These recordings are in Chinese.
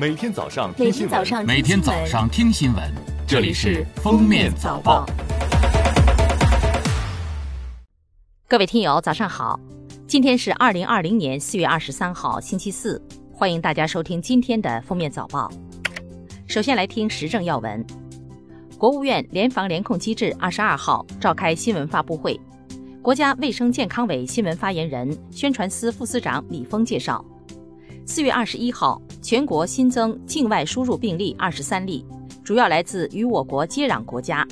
每天早上每听新闻，天早上每天早上听新闻，这里是《封面早报》。各位听友，早上好！今天是二零二零年四月二十三号，星期四，欢迎大家收听今天的《封面早报》。首先来听时政要闻。国务院联防联控机制二十二号召开新闻发布会，国家卫生健康委新闻发言人、宣传司副司长李峰介绍，四月二十一号，全国新增境外输入病例二十三例，主要来自与我国接壤国家。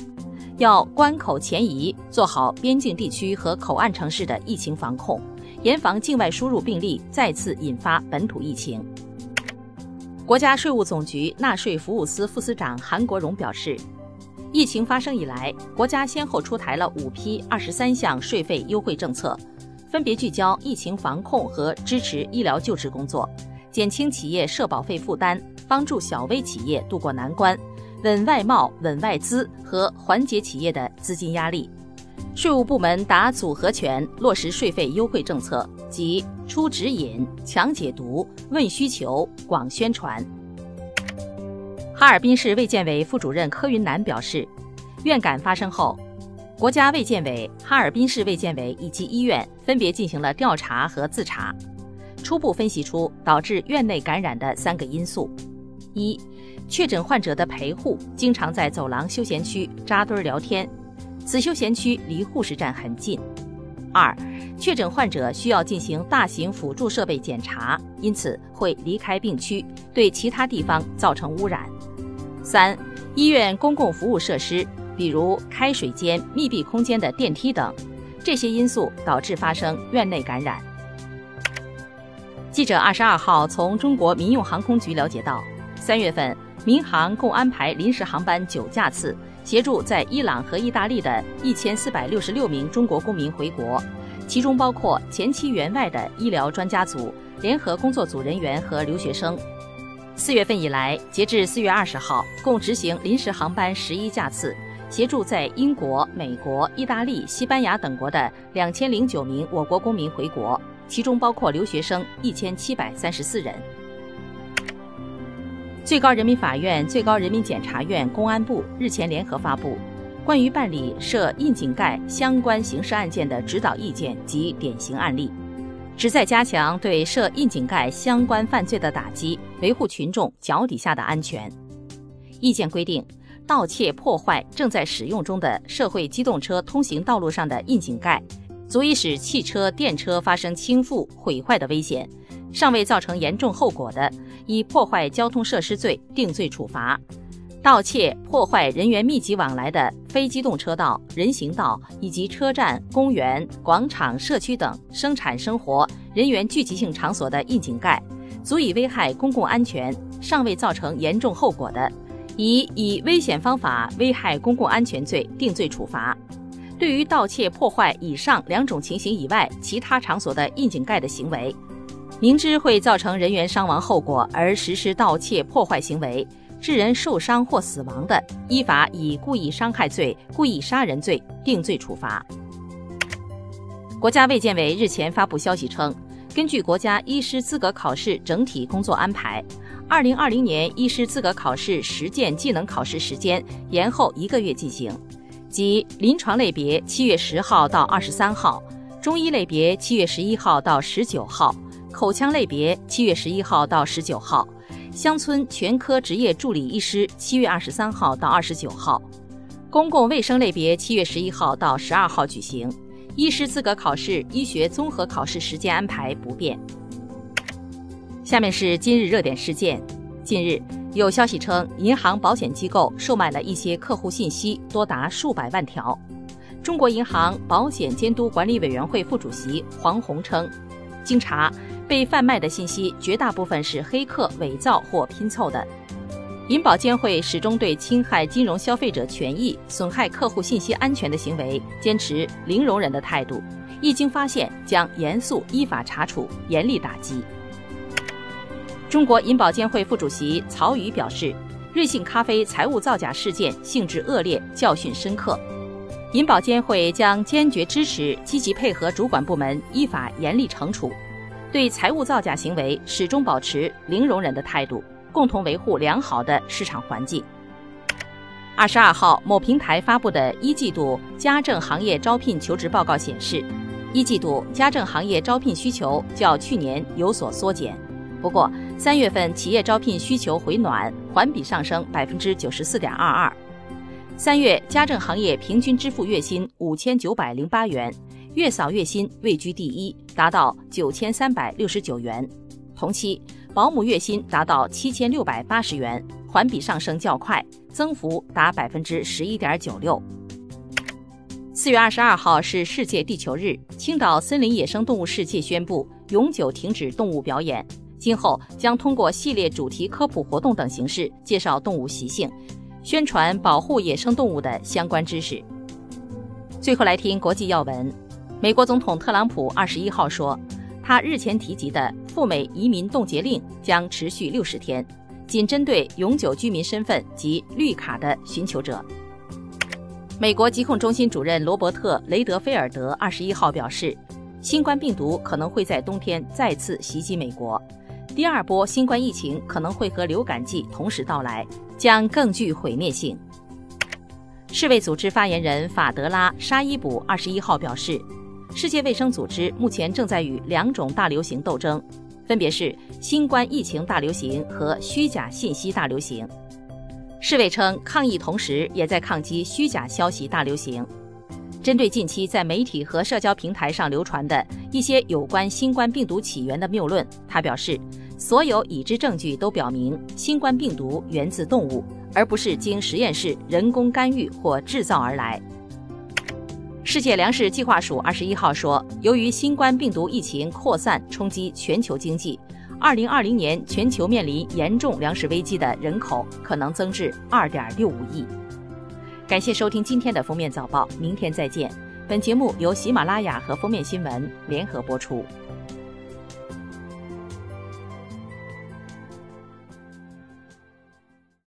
要关口前移，做好边境地区和口岸城市的疫情防控，严防境外输入病例再次引发本土疫情。国家税务总局纳税服务司副司长韩国荣表示，疫情发生以来，国家先后出台了五批二十三项税费优惠政策，分别聚焦疫情防控和支持医疗救治工作，减轻企业社保费负担，帮助小微企业渡过难关。稳外贸、稳外资和缓解企业的资金压力，税务部门打组合拳，落实税费优惠政策，即出指引、强解读、问需求、广宣传。哈尔滨市卫健委副主任柯云南表示，院感发生后，国家卫健委、哈尔滨市卫健委以及医院分别进行了调查和自查，初步分析出导致院内感染的三个因素：一、确诊患者的陪护经常在走廊休闲区扎堆聊天，此休闲区离护士站很近；二、确诊患者需要进行大型辅助设备检查，因此会离开病区，对其他地方造成污染；三、医院公共服务设施，比如开水间、密闭空间的电梯等，这些因素导致发生院内感染。记者二十二号从中国民用航空局了解到，三月份。民航共安排临时航班九架次，协助在伊朗和意大利的一千四百六十六名中国公民回国，其中包括前期援外的医疗专家组、联合工作组人员和留学生。四月份以来，截至四月二十号，共执行临时航班十一架次，协助在英国、美国、意大利、西班牙等国的两千零九名我国公民回国，其中包括留学生一千七百三十四人。最高人民法院、最高人民检察院、公安部日前联合发布关于办理涉窨井盖相关刑事案件的指导意见及典型案例，旨在加强对涉窨井盖相关犯罪的打击，维护群众脚底下的安全。意见规定，盗窃破坏正在使用中的社会机动车通行道路上的窨井盖，足以使汽车、电车发生倾覆、毁坏的危险。尚未造成严重后果的，以破坏交通设施罪定罪处罚；盗窃、破坏人员密集往来的非机动车道、人行道以及车站、公园、广场、社区等生产生活人员聚集性场所的窨井盖，足以危害公共安全，尚未造成严重后果的，以以危险方法危害公共安全罪定罪处罚。对于盗窃、破坏以上两种情形以外其他场所的窨井盖的行为，明知会造成人员伤亡后果而实施盗窃破坏行为，致人受伤或死亡的，依法以故意伤害罪、故意杀人罪定罪处罚。国家卫健委日前发布消息称，根据国家医师资格考试整体工作安排，二零二零年医师资格考试实践技能考试时间延后一个月进行。即临床类别七月十号到二十三号，中医类别七月十一号到十九号，口腔类别七月十一号到十九号，乡村全科执业助理医师七月二十三号到二十九号，公共卫生类别七月十一号到十二号举行。医师资格考试医学综合考试时间安排不变。下面是今日热点事件，近日。有消息称，银行保险机构售卖了一些客户信息，多达数百万条。中国银行保险监督管理委员会副主席黄宏称，经查，被贩卖的信息绝大部分是黑客伪造或拼凑的。银保监会始终对侵害金融消费者权益、损害客户信息安全的行为坚持零容忍的态度，一经发现将严肃依法查处，严厉打击。中国银保监会副主席曹宇表示，瑞幸咖啡财务造假事件性质恶劣，教训深刻。银保监会将坚决支持、积极配合主管部门依法严厉惩处，对财务造假行为始终保持零容忍的态度，共同维护良好的市场环境。二十二号，某平台发布的一季度家政行业招聘求职报告显示，一季度家政行业招聘需求较去年有所缩减。不过，三月份企业招聘需求回暖，环比上升百分之九十四点二二。三月家政行业平均支付月薪五千九百零八元，月嫂月薪位居第一，达到九千三百六十九元。同期，保姆月薪达到七千六百八十元，环比上升较快，增幅达百分之十一点九六。四月二十二号是世界地球日，青岛森林野生动物世界宣布永久停止动物表演，今后将通过系列主题科普活动等形式介绍动物习性。宣传保护野生动物的相关知识。最后来听国际要闻，美国总统特朗普二十一号说，他日前提及的赴美移民冻结令将持续六十天，仅针对永久居民身份及绿卡的寻求者。美国疾控中心主任罗伯特·雷德菲尔德二十一号表示，新冠病毒可能会在冬天再次袭击美国。第二波新冠疫情可能会和流感季同时到来，将更具毁灭性。世卫组织发言人法德拉·沙伊卜二十一号表示，世界卫生组织目前正在与两种大流行斗争，分别是新冠疫情大流行和虚假信息大流行。世卫称，抗疫同时也在抗击虚假消息大流行。针对近期在媒体和社交平台上流传的一些有关新冠病毒起源的谬论，他表示。所有已知证据都表明，新冠病毒源自动物，而不是经实验室人工干预或制造而来。世界粮食计划署二十一号说，由于新冠病毒疫情扩散冲击全球经济，二零二零年全球面临严重粮食危机的人口可能增至二点六五亿。感谢收听今天的封面早报，明天再见。本节目由喜马拉雅和封面新闻联合播出。